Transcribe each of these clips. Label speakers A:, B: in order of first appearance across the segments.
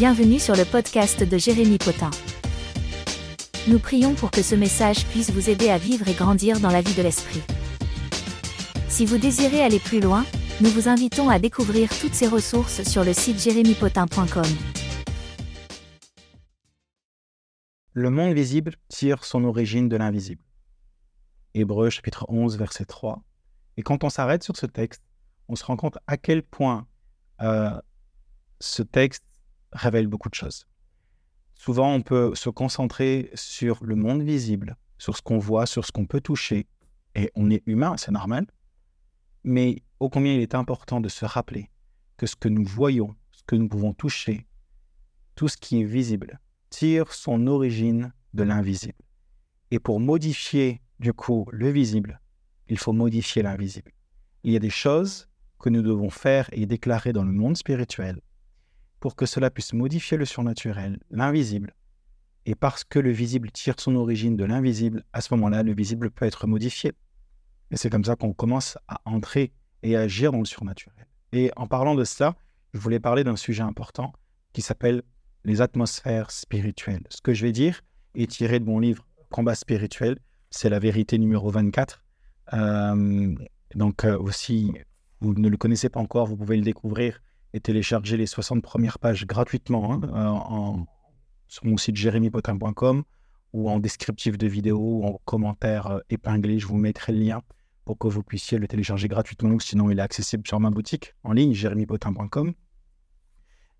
A: Bienvenue sur le podcast de Jérémy Potin. Nous prions pour que ce message puisse vous aider à vivre et grandir dans la vie de l'Esprit. Si vous désirez aller plus loin, nous vous invitons à découvrir toutes ces ressources sur le site jérémypotin.com.
B: Le monde visible tire son origine de l'invisible. Hébreu chapitre 11 verset 3. Et quand on s'arrête sur ce texte, on se rend compte à quel point euh, ce texte révèle beaucoup de choses. Souvent, on peut se concentrer sur le monde visible, sur ce qu'on voit, sur ce qu'on peut toucher, et on est humain, c'est normal. Mais ô combien il est important de se rappeler que ce que nous voyons, ce que nous pouvons toucher, tout ce qui est visible, tire son origine de l'invisible. Et pour modifier, du coup, le visible, il faut modifier l'invisible. Il y a des choses que nous devons faire et déclarer dans le monde spirituel pour que cela puisse modifier le surnaturel, l'invisible. Et parce que le visible tire son origine de l'invisible, à ce moment-là, le visible peut être modifié. Et c'est comme ça qu'on commence à entrer et à agir dans le surnaturel. Et en parlant de cela, je voulais parler d'un sujet important qui s'appelle les atmosphères spirituelles. Ce que je vais dire est tiré de mon livre Combat spirituel, c'est la vérité numéro 24. Euh, donc euh, aussi, vous ne le connaissez pas encore, vous pouvez le découvrir et télécharger les 60 premières pages gratuitement hein, euh, sur mon site jérémypotin.com ou en descriptif de vidéo ou en commentaire euh, épinglé. Je vous mettrai le lien pour que vous puissiez le télécharger gratuitement. Sinon, il est accessible sur ma boutique en ligne, jérémypotin.com.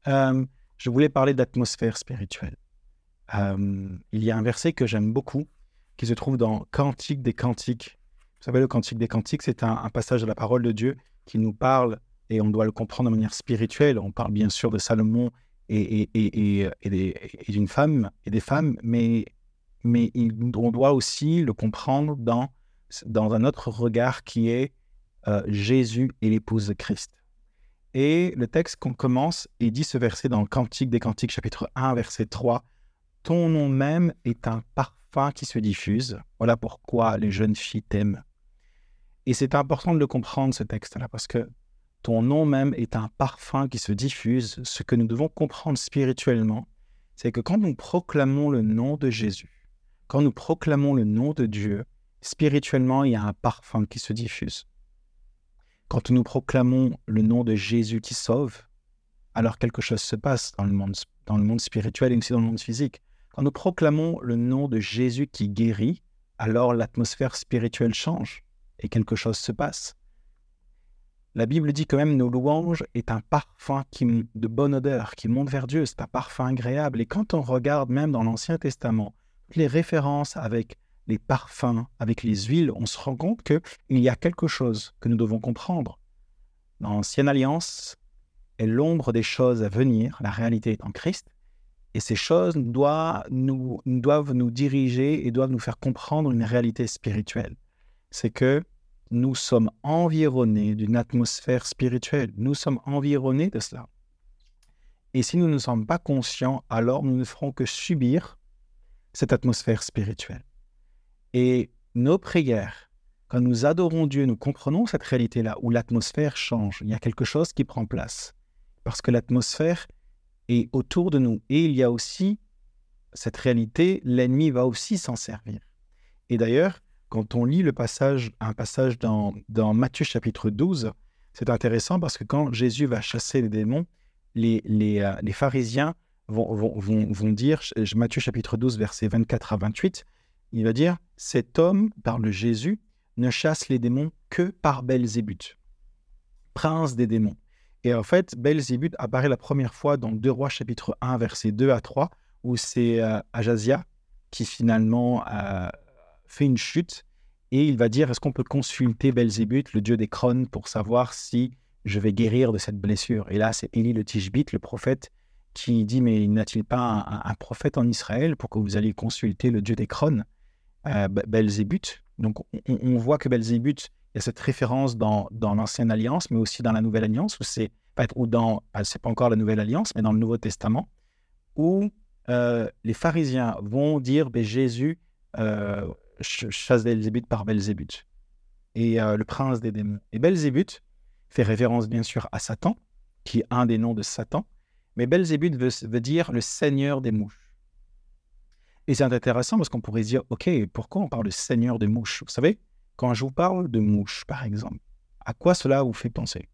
B: Euh, je voulais parler d'atmosphère spirituelle. il y a un verset que j'aime beaucoup qui se trouve dans Cantique des Cantiques. Vous savez, le Cantique des Cantiques, c'est un, un passage de la parole de Dieu qui nous parle et on doit le comprendre de manière spirituelle. On parle bien sûr de Salomon et, d'une femme et des femmes, mais, mais on doit aussi le comprendre dans, dans un autre regard qui est euh, Jésus et l'épouse de Christ. Et le texte qu'on commence et dit ce verset dans le Cantique des Cantiques, chapitre 1, verset 3. Ton nom même est un parfum qui se diffuse. Voilà pourquoi les jeunes filles t'aiment. Et c'est important de le comprendre, ce texte-là, parce que ton nom même est un parfum qui se diffuse. Ce que nous devons comprendre spirituellement, c'est que quand nous proclamons le nom de Jésus, quand nous proclamons le nom de Dieu, spirituellement, il y a un parfum qui se diffuse. Quand nous proclamons le nom de Jésus qui sauve, alors quelque chose se passe dans le monde, spirituel et aussi dans le monde physique. Quand nous proclamons le nom de Jésus qui guérit, alors l'atmosphère spirituelle change et quelque chose se passe. La Bible dit quand même nos louanges est un parfum qui, de bonne odeur qui monte vers Dieu, c'est un parfum agréable. Et quand on regarde même dans l'Ancien Testament les références avec les parfums, avec les huiles, on se rend compte qu'il y a quelque chose que nous devons comprendre. L'Ancienne Alliance est l'ombre des choses à venir, la réalité est en Christ, et ces choses doivent nous diriger et doivent nous faire comprendre une réalité spirituelle. C'est que nous sommes environnés d'une atmosphère spirituelle. Nous sommes environnés de cela. Et si nous ne sommes pas conscients, alors nous ne ferons que subir cette atmosphère spirituelle. Et nos prières, quand nous adorons Dieu, nous comprenons cette réalité-là où l'atmosphère change. Il y a quelque chose qui prend place. Parce que l'atmosphère est autour de nous. Et il y a aussi cette réalité, l'ennemi va aussi s'en servir. Et d'ailleurs, quand on lit le passage, un passage dans, dans Matthieu chapitre 12, c'est intéressant parce que quand Jésus va chasser les démons, les, les, euh, les pharisiens vont, vont, vont, dire, Matthieu chapitre 12, versets 24 à 28, il va dire, cet homme, parle Jésus, ne chasse les démons que par Belzébuth, prince des démons. Et en fait, Belzébuth apparaît la première fois dans 2 Rois chapitre 1, versets 2 à 3, où c'est euh, Ajazia qui finalement euh, fait une chute et il va dire est-ce qu'on peut consulter Belzébuth, le dieu des crônes, pour savoir si je vais guérir de cette blessure? Et là, c'est Élie le Tishbite, le prophète, qui dit mais n'a-t-il pas un, prophète en Israël pour que vous alliez consulter le dieu des crônes, euh, Belzébuth. Donc on, voit que Belzébuth, il y a cette référence dans, dans l'Ancienne Alliance, mais aussi dans la Nouvelle Alliance, où c'est ou dans, ah, c'est pas encore la Nouvelle Alliance, mais dans le Nouveau Testament, où euh, les pharisiens vont dire Jésus euh, chasse Belzébuth par Belzébuth, et euh, le prince des démons. Et Belzébuth fait référence bien sûr à Satan, qui est un des noms de Satan, Mais Belzébuth veut, dire le seigneur des mouches. Et c'est intéressant parce qu'on pourrait dire, OK, pourquoi on parle de seigneur des mouches? Vous savez, quand je vous parle de mouches, par exemple, à quoi cela vous fait penser?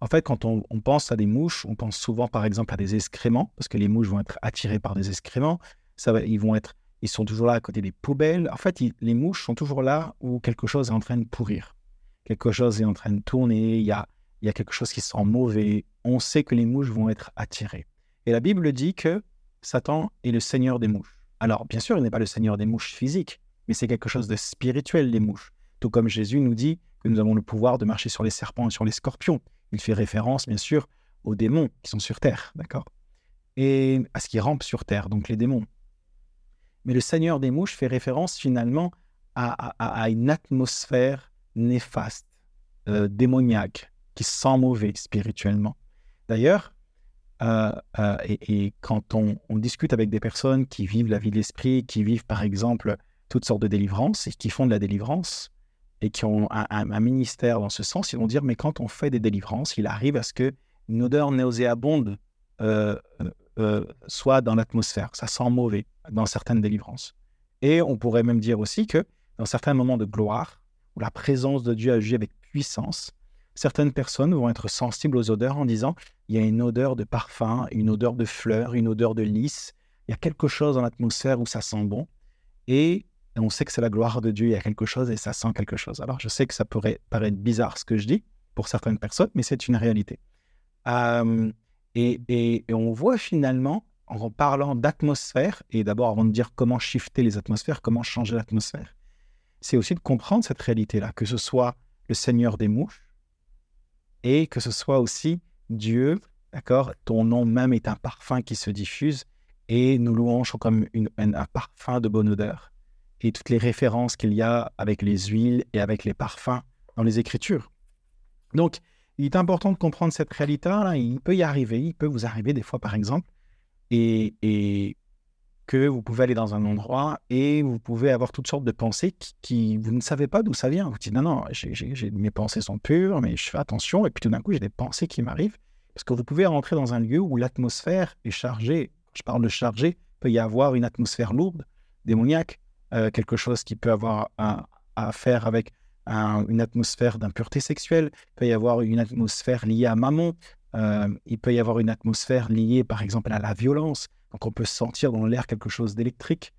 B: En fait, quand on, pense à des mouches, on pense souvent, par exemple, à des excréments, parce que les mouches vont être attirées par des excréments. Ça va, ils vont être, ils sont toujours là à côté des poubelles. En fait, les mouches sont toujours là où quelque chose est en train de pourrir. Quelque chose est en train de tourner, il y a, quelque chose qui sent mauvais. On sait que les mouches vont être attirées. Et la Bible dit que Satan est le seigneur des mouches. Alors, bien sûr, il n'est pas le seigneur des mouches physiques, mais c'est quelque chose de spirituel, les mouches. Tout comme Jésus nous dit que nous avons le pouvoir de marcher sur les serpents et sur les scorpions. Il fait référence, bien sûr, aux démons qui sont sur terre, d'accord? Et à ce qui rampe sur terre, donc les démons. Mais le Seigneur des mouches fait référence finalement à, une atmosphère néfaste, euh, démoniaque, qui sent mauvais spirituellement. D'ailleurs, euh, euh, et, quand on, discute avec des personnes qui vivent la vie de l'esprit, qui vivent par exemple toutes sortes de délivrances et qui font de la délivrance et qui ont un, ministère dans ce sens, ils vont dire mais quand on fait des délivrances, il arrive à ce que une odeur nauséabonde soit dans l'atmosphère, ça sent mauvais dans certaines délivrances. Et on pourrait même dire aussi que dans certains moments de gloire, où la présence de Dieu agit avec puissance, certaines personnes vont être sensibles aux odeurs en disant il y a une odeur de parfum, une odeur de fleurs, une odeur de lys, il y a quelque chose dans l'atmosphère où ça sent bon. Et on sait que c'est la gloire de Dieu, il y a quelque chose et ça sent quelque chose. Alors je sais que ça pourrait paraître bizarre ce que je dis pour certaines personnes, mais c'est une réalité. et, et, on voit finalement, en parlant d'atmosphère, et d'abord avant de dire comment shifter les atmosphères, comment changer l'atmosphère, c'est aussi de comprendre cette réalité-là, que ce soit le Seigneur des mouches, et que ce soit aussi Dieu, d'accord? Ton nom même est un parfum qui se diffuse et nos louanges comme une, un parfum de bonne odeur. Et toutes les références qu'il y a avec les huiles et avec les parfums dans les Écritures. Donc, il est important de comprendre cette réalité-là. Il peut y arriver, il peut vous arriver des fois, par exemple, et, et que vous pouvez aller dans un endroit et vous pouvez avoir toutes sortes de pensées qui, vous ne savez pas d'où ça vient. Vous dites non, non, mes pensées sont pures, mais je fais attention. Et puis tout d'un coup, j'ai des pensées qui m'arrivent. Parce que vous pouvez rentrer dans un lieu où l'atmosphère est chargée. je parle de chargé, il peut y avoir une atmosphère lourde, démoniaque, euh, quelque chose qui peut avoir à faire avec une atmosphère d'impureté sexuelle. Il peut y avoir une atmosphère liée à maman. Euh, il peut y avoir une atmosphère liée, par exemple, à la violence. Donc on peut sentir dans l'air quelque chose d'électrique.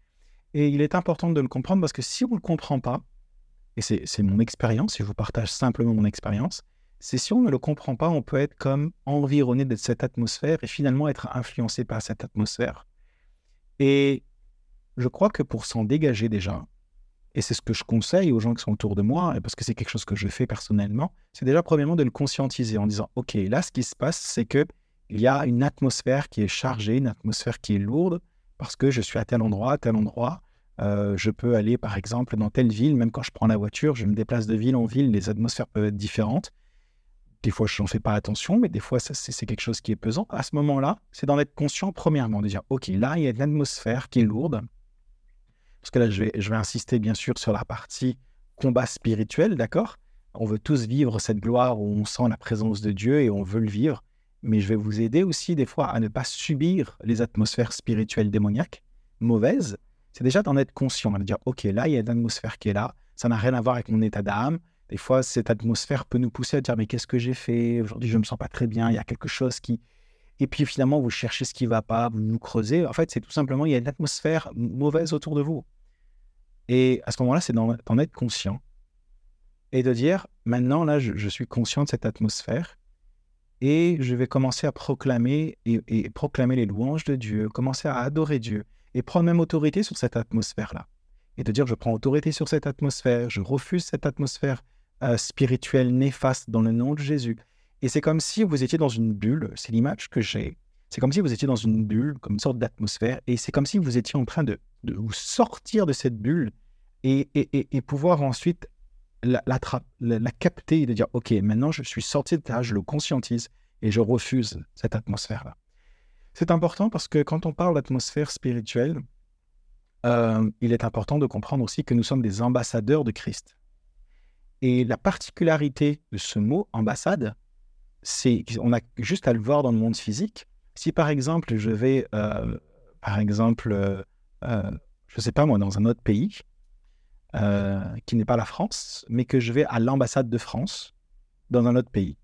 B: Et il est important de le comprendre parce que si on ne le comprend pas, et c'est mon expérience, et je vous partage simplement mon expérience, c'est si on ne le comprend pas, on peut être comme environné de cette atmosphère et finalement être influencé par cette atmosphère. Et je crois que pour s'en dégager déjà, et c'est ce que je conseille aux gens qui sont autour de moi, parce que c'est quelque chose que je fais personnellement, c'est déjà premièrement de le conscientiser en disant, OK, là, ce qui se passe, c'est que il y a une atmosphère qui est chargée, une atmosphère qui est lourde, parce que je suis à tel endroit, à tel endroit. Euh, je peux aller, par exemple, dans telle ville, même quand je prends la voiture, je me déplace de ville en ville, les atmosphères peuvent être différentes. Des fois, je n'en fais pas attention, mais des fois, c'est quelque chose qui est pesant. À ce moment-là, c'est d'en être conscient, premièrement, de dire, OK, là, il y a une atmosphère qui est lourde. Parce que là, je vais, insister, bien sûr, sur la partie combat spirituel, d'accord? On veut tous vivre cette gloire où on sent la présence de Dieu et on veut le vivre mais je vais vous aider aussi des fois à ne pas subir les atmosphères spirituelles démoniaques, mauvaises. C'est déjà d'en être conscient, de dire, OK, là, il y a une atmosphère qui est là, ça n'a rien à voir avec mon état d'âme. Des fois, cette atmosphère peut nous pousser à dire, mais qu'est-ce que j'ai fait? Aujourd'hui, je ne me sens pas très bien, il y a quelque chose qui... Et puis finalement, vous cherchez ce qui ne va pas, vous vous creusez. En fait, c'est tout simplement, il y a une atmosphère mauvaise autour de vous. Et à ce moment-là, c'est d'en être conscient et de dire, maintenant, là, je suis conscient de cette atmosphère et je vais commencer à proclamer et, proclamer les louanges de Dieu, commencer à adorer Dieu et prendre même autorité sur cette atmosphère-là. Et de dire, je prends autorité sur cette atmosphère, je refuse cette atmosphère euh, spirituelle néfaste dans le nom de Jésus. Et c'est comme si vous étiez dans une bulle, c'est l'image que j'ai. C'est comme si vous étiez dans une bulle, comme une sorte d'atmosphère, et c'est comme si vous étiez en train de, vous sortir de cette bulle et, pouvoir ensuite la, capter et de dire, OK, maintenant je suis sorti de là, je le conscientise et je refuse cette atmosphère-là. C'est important parce que quand on parle d'atmosphère spirituelle, euh, il est important de comprendre aussi que nous sommes des ambassadeurs de Christ. Et la particularité de ce mot ambassade, c'est on a juste à le voir dans le monde physique, Si par exemple, je vais, euh, par exemple, euh, je ne sais pas moi, dans un autre pays, qui n'est pas la France, mais que je vais à l'ambassade de France dans un autre pays,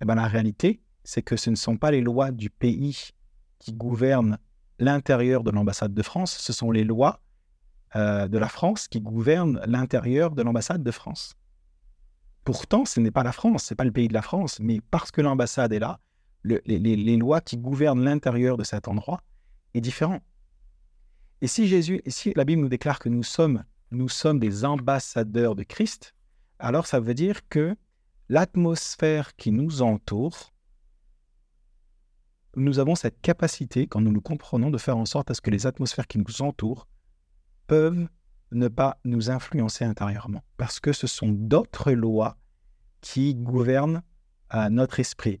B: eh ben, la réalité, c'est que ce ne sont pas les lois du pays qui gouvernent l'intérieur de l'ambassade de France, ce sont les lois de la France qui gouvernent l'intérieur de l'ambassade de France. Pourtant, ce n'est pas la France, ce n'est pas le pays de la France, mais parce que l'ambassade est là, les, lois qui gouvernent l'intérieur de cet endroit est différent. Et si Jésus, si la Bible nous déclare que nous sommes, nous sommes des ambassadeurs de Christ, alors ça veut dire que l'atmosphère qui nous entoure, nous avons cette capacité, quand nous nous comprenons, de faire en sorte à ce que les atmosphères qui nous entourent peuvent ne pas nous influencer intérieurement, parce que ce sont d'autres lois qui gouvernent à notre esprit.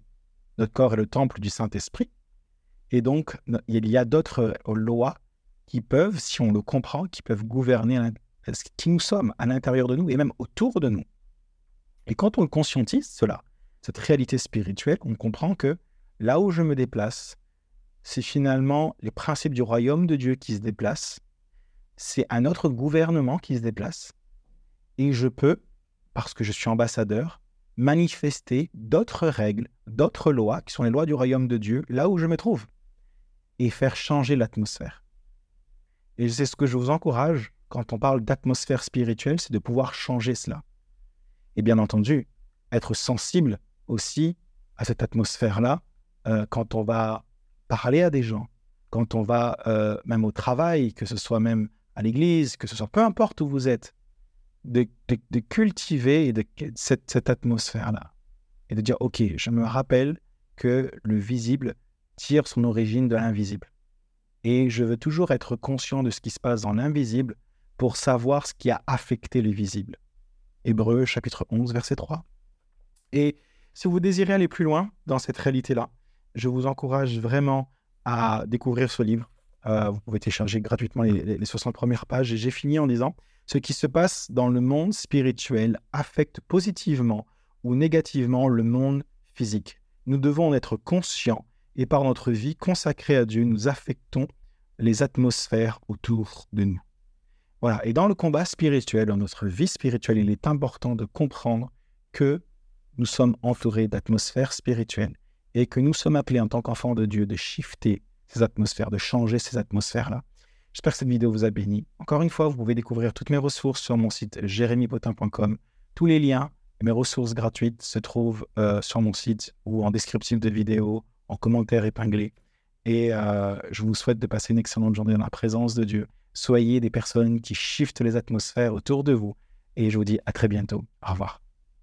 B: Notre corps est le temple du Saint-Esprit, et donc il y a d'autres lois qui peuvent, si on le comprend, qui peuvent gouverner qui nous sommes à l'intérieur de nous et même autour de nous. Et quand on conscientise, cela, cette réalité spirituelle, on comprend que là où je me déplace, c'est finalement les principes du royaume de Dieu qui se déplacent c'est un autre gouvernement qui se déplace et je peux, parce que je suis ambassadeur, manifester d'autres règles, d'autres lois qui sont les lois du royaume de Dieu là où je me trouve et faire changer l'atmosphère. Et c'est ce que je vous encourage quand on parle d'atmosphère spirituelle, c'est de pouvoir changer cela. Et bien entendu, être sensible aussi à cette atmosphère-là euh, quand on va parler à des gens, quand on va euh, même au travail, que ce soit même à l'église, que ce soit peu importe où vous êtes, de, cultiver de, cette, atmosphère-là. Et de dire, OK, je me rappelle que le visible tire son origine de l'invisible. Et je veux toujours être conscient de ce qui se passe dans l'invisible pour savoir ce qui a affecté le visible. Hébreu chapitre 11, verset 3. Et si vous désirez aller plus loin dans cette réalité-là, je vous encourage vraiment à découvrir ce livre, euh, vous pouvez télécharger gratuitement les, 60 premières pages. Et j'ai fini en disant ce qui se passe dans le monde spirituel affecte positivement ou négativement le monde physique. Nous devons en être conscients et par notre vie consacrée à Dieu, nous affectons les atmosphères autour de nous. Voilà. Et dans le combat spirituel, dans notre vie spirituelle, il est important de comprendre que nous sommes entourés d'atmosphères spirituelles et que nous sommes appelés en tant qu'enfants de Dieu de shifter ces atmosphères, de changer ces atmosphères-là. J'espère que cette vidéo vous a béni. Encore une fois, vous pouvez découvrir toutes mes ressources sur mon site jérémypotin.com. Tous les liens et mes ressources gratuites se trouvent euh, sur mon site ou en descriptif de vidéo, en commentaire épinglé. Et euh, je vous souhaite de passer une excellente journée dans la présence de Dieu. Soyez des personnes qui shiftent les atmosphères autour de vous. Et je vous dis à très bientôt. Au revoir.